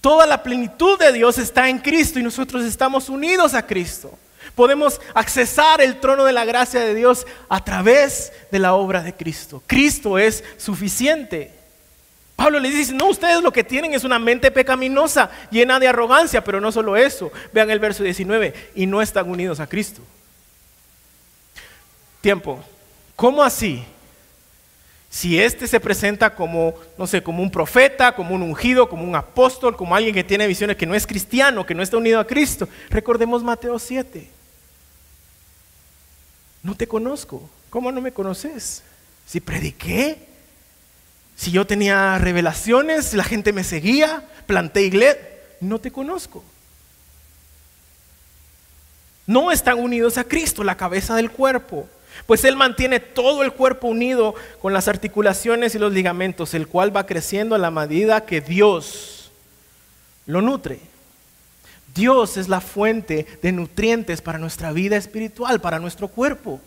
A: Toda la plenitud de Dios está en Cristo y nosotros estamos unidos a Cristo. Podemos accesar el trono de la gracia de Dios a través de la obra de Cristo. Cristo es suficiente. Pablo le dice, no, ustedes lo que tienen es una mente pecaminosa, llena de arrogancia, pero no solo eso. Vean el verso 19, y no están unidos a Cristo. Tiempo. ¿Cómo así? Si éste se presenta como, no sé, como un profeta, como un ungido, como un apóstol, como alguien que tiene visiones que no es cristiano, que no está unido a Cristo. Recordemos Mateo 7. No te conozco. ¿Cómo no me conoces? Si prediqué, si yo tenía revelaciones, la gente me seguía, planté iglesia, no te conozco. No están unidos a Cristo, la cabeza del cuerpo. Pues Él mantiene todo el cuerpo unido con las articulaciones y los ligamentos, el cual va creciendo a la medida que Dios lo nutre. Dios es la fuente de nutrientes para nuestra vida espiritual, para nuestro cuerpo.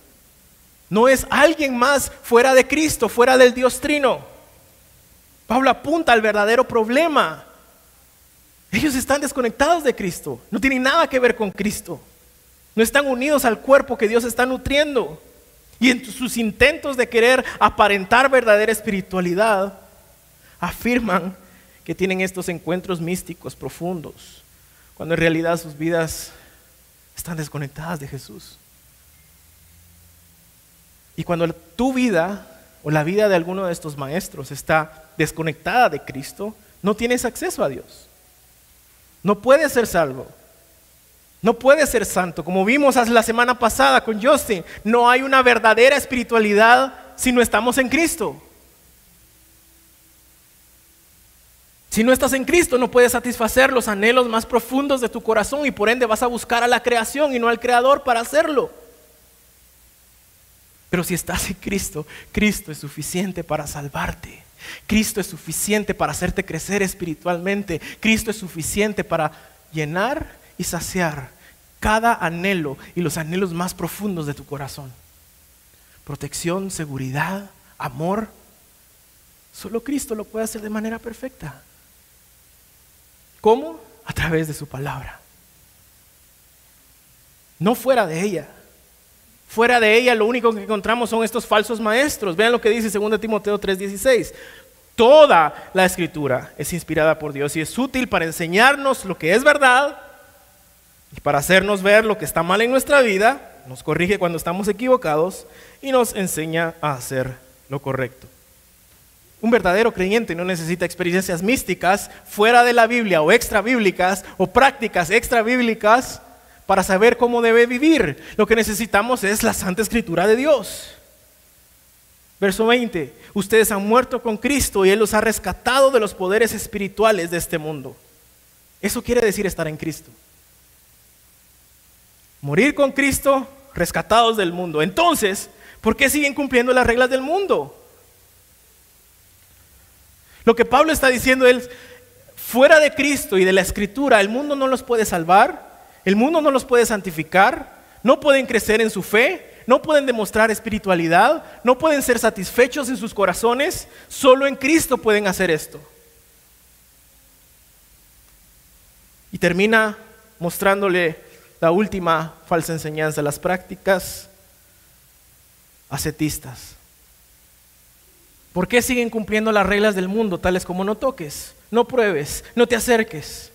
A: No es alguien más fuera de Cristo, fuera del Dios Trino. Pablo apunta al verdadero problema. Ellos están desconectados de Cristo, no tienen nada que ver con Cristo. No están unidos al cuerpo que Dios está nutriendo. Y en sus intentos de querer aparentar verdadera espiritualidad, afirman que tienen estos encuentros místicos profundos cuando en realidad sus vidas están desconectadas de Jesús. Y cuando tu vida o la vida de alguno de estos maestros está desconectada de Cristo, no tienes acceso a Dios. No puedes ser salvo. No puedes ser santo. Como vimos la semana pasada con Justin, no hay una verdadera espiritualidad si no estamos en Cristo. Si no estás en Cristo, no puedes satisfacer los anhelos más profundos de tu corazón y por ende vas a buscar a la creación y no al Creador para hacerlo. Pero si estás en Cristo, Cristo es suficiente para salvarte. Cristo es suficiente para hacerte crecer espiritualmente. Cristo es suficiente para llenar y saciar cada anhelo y los anhelos más profundos de tu corazón. Protección, seguridad, amor. Solo Cristo lo puede hacer de manera perfecta. ¿Cómo? A través de su palabra. No fuera de ella. Fuera de ella lo único que encontramos son estos falsos maestros. Vean lo que dice 2 Timoteo 3:16. Toda la escritura es inspirada por Dios y es útil para enseñarnos lo que es verdad y para hacernos ver lo que está mal en nuestra vida, nos corrige cuando estamos equivocados y nos enseña a hacer lo correcto. Un verdadero creyente no necesita experiencias místicas fuera de la Biblia o extra bíblicas o prácticas extra bíblicas para saber cómo debe vivir. Lo que necesitamos es la Santa Escritura de Dios. Verso 20, ustedes han muerto con Cristo y Él los ha rescatado de los poderes espirituales de este mundo. Eso quiere decir estar en Cristo. Morir con Cristo, rescatados del mundo. Entonces, ¿por qué siguen cumpliendo las reglas del mundo? Lo que Pablo está diciendo es, fuera de Cristo y de la Escritura, el mundo no los puede salvar, el mundo no los puede santificar, no pueden crecer en su fe, no pueden demostrar espiritualidad, no pueden ser satisfechos en sus corazones, solo en Cristo pueden hacer esto. Y termina mostrándole la última falsa enseñanza, las prácticas ascetistas. ¿Por qué siguen cumpliendo las reglas del mundo, tales como no toques, no pruebes, no te acerques?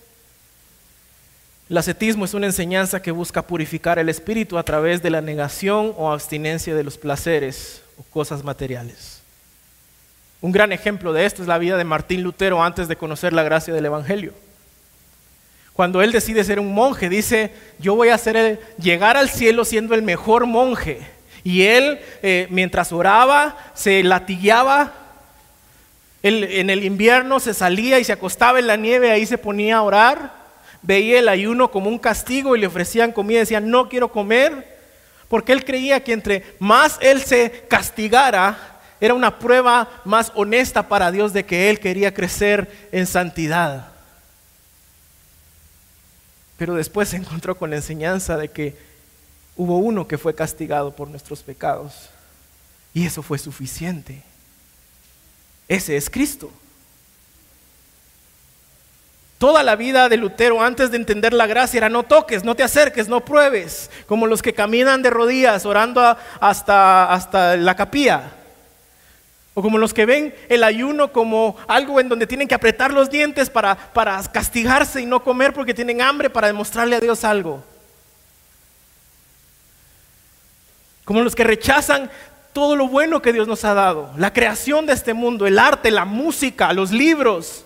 A: El ascetismo es una enseñanza que busca purificar el espíritu a través de la negación o abstinencia de los placeres o cosas materiales. Un gran ejemplo de esto es la vida de Martín Lutero antes de conocer la gracia del Evangelio. Cuando él decide ser un monje, dice, yo voy a hacer llegar al cielo siendo el mejor monje. Y él, eh, mientras oraba, se latigueaba. en el invierno se salía y se acostaba en la nieve, ahí se ponía a orar veía el ayuno como un castigo y le ofrecían comida y decían, no quiero comer, porque él creía que entre más él se castigara, era una prueba más honesta para Dios de que él quería crecer en santidad. Pero después se encontró con la enseñanza de que hubo uno que fue castigado por nuestros pecados. Y eso fue suficiente. Ese es Cristo. Toda la vida de Lutero antes de entender la gracia era no toques, no te acerques, no pruebes, como los que caminan de rodillas orando hasta, hasta la capilla. O como los que ven el ayuno como algo en donde tienen que apretar los dientes para, para castigarse y no comer porque tienen hambre para demostrarle a Dios algo. Como los que rechazan todo lo bueno que Dios nos ha dado, la creación de este mundo, el arte, la música, los libros.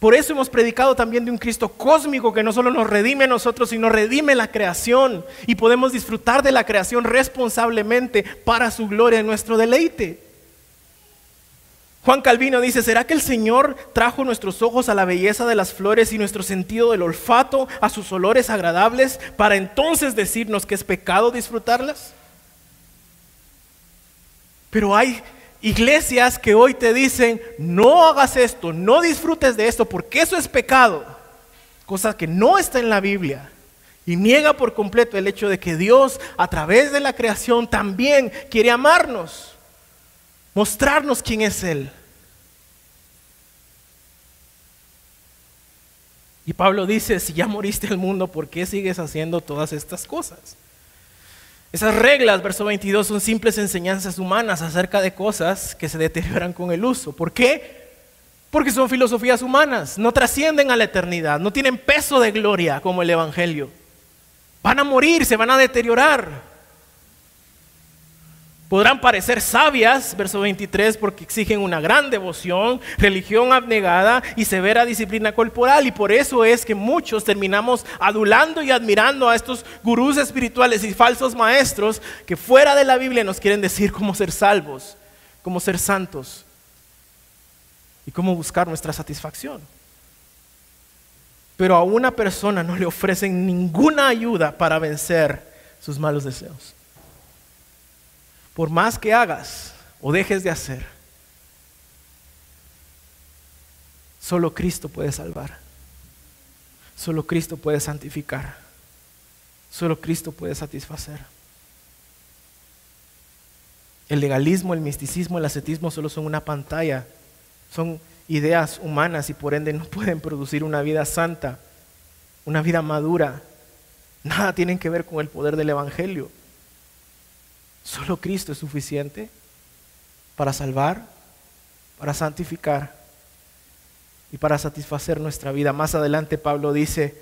A: Por eso hemos predicado también de un Cristo cósmico que no solo nos redime a nosotros, sino redime la creación y podemos disfrutar de la creación responsablemente para su gloria y nuestro deleite. Juan Calvino dice, ¿será que el Señor trajo nuestros ojos a la belleza de las flores y nuestro sentido del olfato a sus olores agradables para entonces decirnos que es pecado disfrutarlas? Pero hay Iglesias que hoy te dicen, no hagas esto, no disfrutes de esto, porque eso es pecado. Cosa que no está en la Biblia. Y niega por completo el hecho de que Dios a través de la creación también quiere amarnos, mostrarnos quién es Él. Y Pablo dice, si ya moriste el mundo, ¿por qué sigues haciendo todas estas cosas? Esas reglas, verso 22, son simples enseñanzas humanas acerca de cosas que se deterioran con el uso. ¿Por qué? Porque son filosofías humanas, no trascienden a la eternidad, no tienen peso de gloria como el Evangelio. Van a morir, se van a deteriorar. Podrán parecer sabias, verso 23, porque exigen una gran devoción, religión abnegada y severa disciplina corporal. Y por eso es que muchos terminamos adulando y admirando a estos gurús espirituales y falsos maestros que fuera de la Biblia nos quieren decir cómo ser salvos, cómo ser santos y cómo buscar nuestra satisfacción. Pero a una persona no le ofrecen ninguna ayuda para vencer sus malos deseos por más que hagas o dejes de hacer, solo Cristo puede salvar. Solo Cristo puede santificar. Solo Cristo puede satisfacer. El legalismo, el misticismo, el ascetismo solo son una pantalla. Son ideas humanas y por ende no pueden producir una vida santa, una vida madura Nada tienen que ver con el poder del Evangelio. Solo Cristo es suficiente para salvar, para santificar y para satisfacer nuestra vida. Más adelante Pablo dice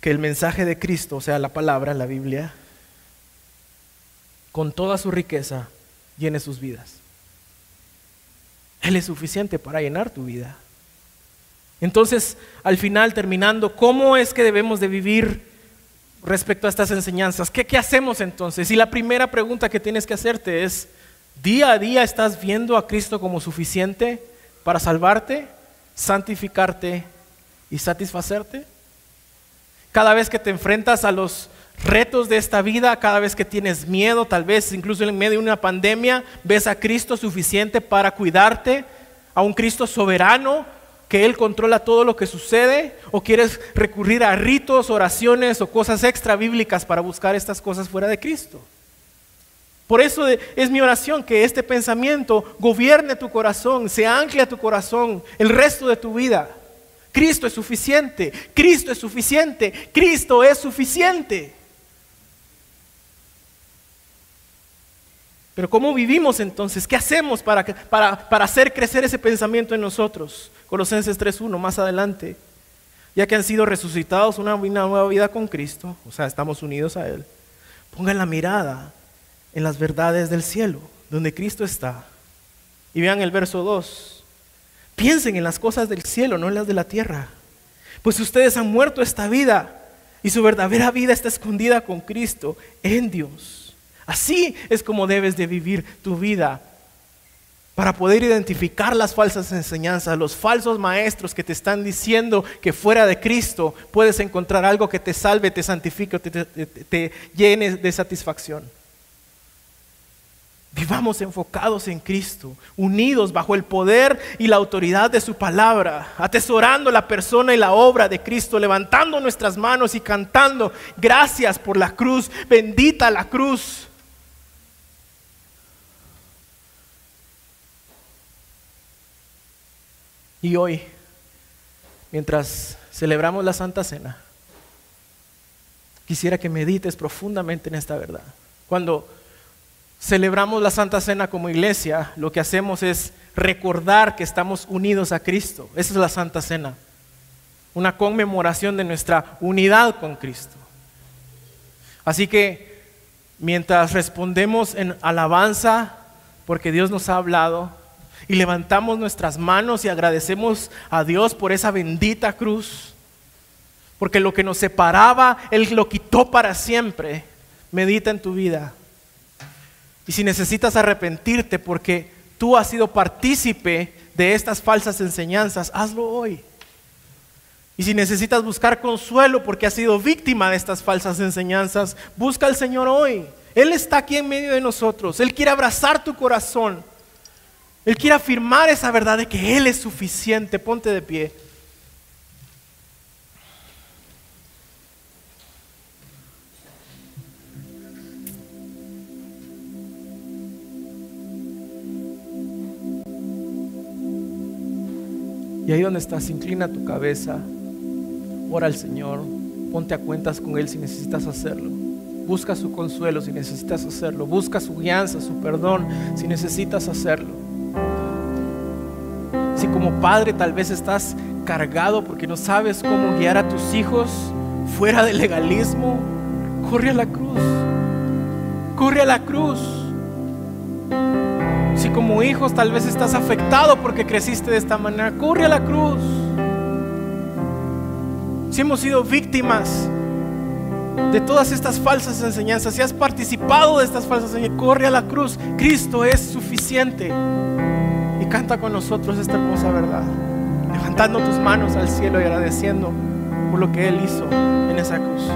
A: que el mensaje de Cristo, o sea, la palabra, la Biblia, con toda su riqueza, llene sus vidas. Él es suficiente para llenar tu vida. Entonces, al final, terminando, ¿cómo es que debemos de vivir respecto a estas enseñanzas? ¿Qué, ¿Qué, hacemos entonces? Y la primera pregunta que tienes que hacerte es, ¿día a día estás viendo a Cristo como suficiente para salvarte, santificarte y satisfacerte? Cada vez que te enfrentas a los retos de esta vida, cada vez que tienes miedo, tal vez incluso en medio de una pandemia, ves a Cristo suficiente para cuidarte, a un Cristo soberano que Él controla todo lo que sucede, o quieres recurrir a ritos, oraciones o cosas extra bíblicas para buscar estas cosas fuera de Cristo. Por eso es mi oración que este pensamiento gobierne tu corazón, se ancle a tu corazón el resto de tu vida. Cristo es suficiente, Cristo es suficiente, Cristo es suficiente. Pero ¿cómo vivimos entonces? ¿Qué hacemos para, para, hacer crecer ese pensamiento en nosotros? Colosenses 3.1, más adelante. Ya que han sido resucitados una, una nueva vida con Cristo, o sea, estamos unidos a Él. Pongan la mirada en las verdades del cielo, donde Cristo está. Y vean el verso 2. Piensen en las cosas del cielo, no en las de la tierra. Pues ustedes han muerto esta vida y su verdadera vida está escondida con Cristo en Dios. Así es como debes de vivir tu vida para poder identificar las falsas enseñanzas, los falsos maestros que te están diciendo que fuera de Cristo puedes encontrar algo que te salve, te santifique, te, te llene de satisfacción. Vivamos enfocados en Cristo, unidos bajo el poder y la autoridad de su palabra, atesorando la persona y la obra de Cristo, levantando nuestras manos y cantando, gracias por la cruz, bendita la cruz. Y hoy, mientras celebramos la Santa Cena, quisiera que medites profundamente en esta verdad. Cuando celebramos la Santa Cena como iglesia, lo que hacemos es recordar que estamos unidos a Cristo. Esa es la Santa Cena. Una conmemoración de nuestra unidad con Cristo. Así que mientras respondemos en alabanza, porque Dios nos ha hablado, y levantamos nuestras manos y agradecemos a Dios por esa bendita cruz. Porque lo que nos separaba, Él lo quitó para siempre. Medita en tu vida. Y si necesitas arrepentirte porque tú has sido partícipe de estas falsas enseñanzas, hazlo hoy. Y si necesitas buscar consuelo porque has sido víctima de estas falsas enseñanzas, busca al Señor hoy. Él está aquí en medio de nosotros. Él quiere abrazar tu corazón. Él quiere afirmar esa verdad de que Él es suficiente. Ponte de pie. Y ahí donde estás, inclina tu cabeza, ora al Señor, ponte a cuentas con Él si necesitas hacerlo. Busca su consuelo si necesitas hacerlo. Busca su guianza, su perdón si necesitas hacerlo. Como padre tal vez estás cargado porque no sabes cómo guiar a tus hijos fuera del legalismo, corre a la cruz. Corre a la cruz. Si como hijos tal vez estás afectado porque creciste de esta manera, corre a la cruz. Si hemos sido víctimas de todas estas falsas enseñanzas, si has participado de estas falsas enseñanzas, corre a la cruz. Cristo es suficiente canta con nosotros esta hermosa verdad, levantando tus manos al cielo y agradeciendo por lo que Él hizo en esa cruz.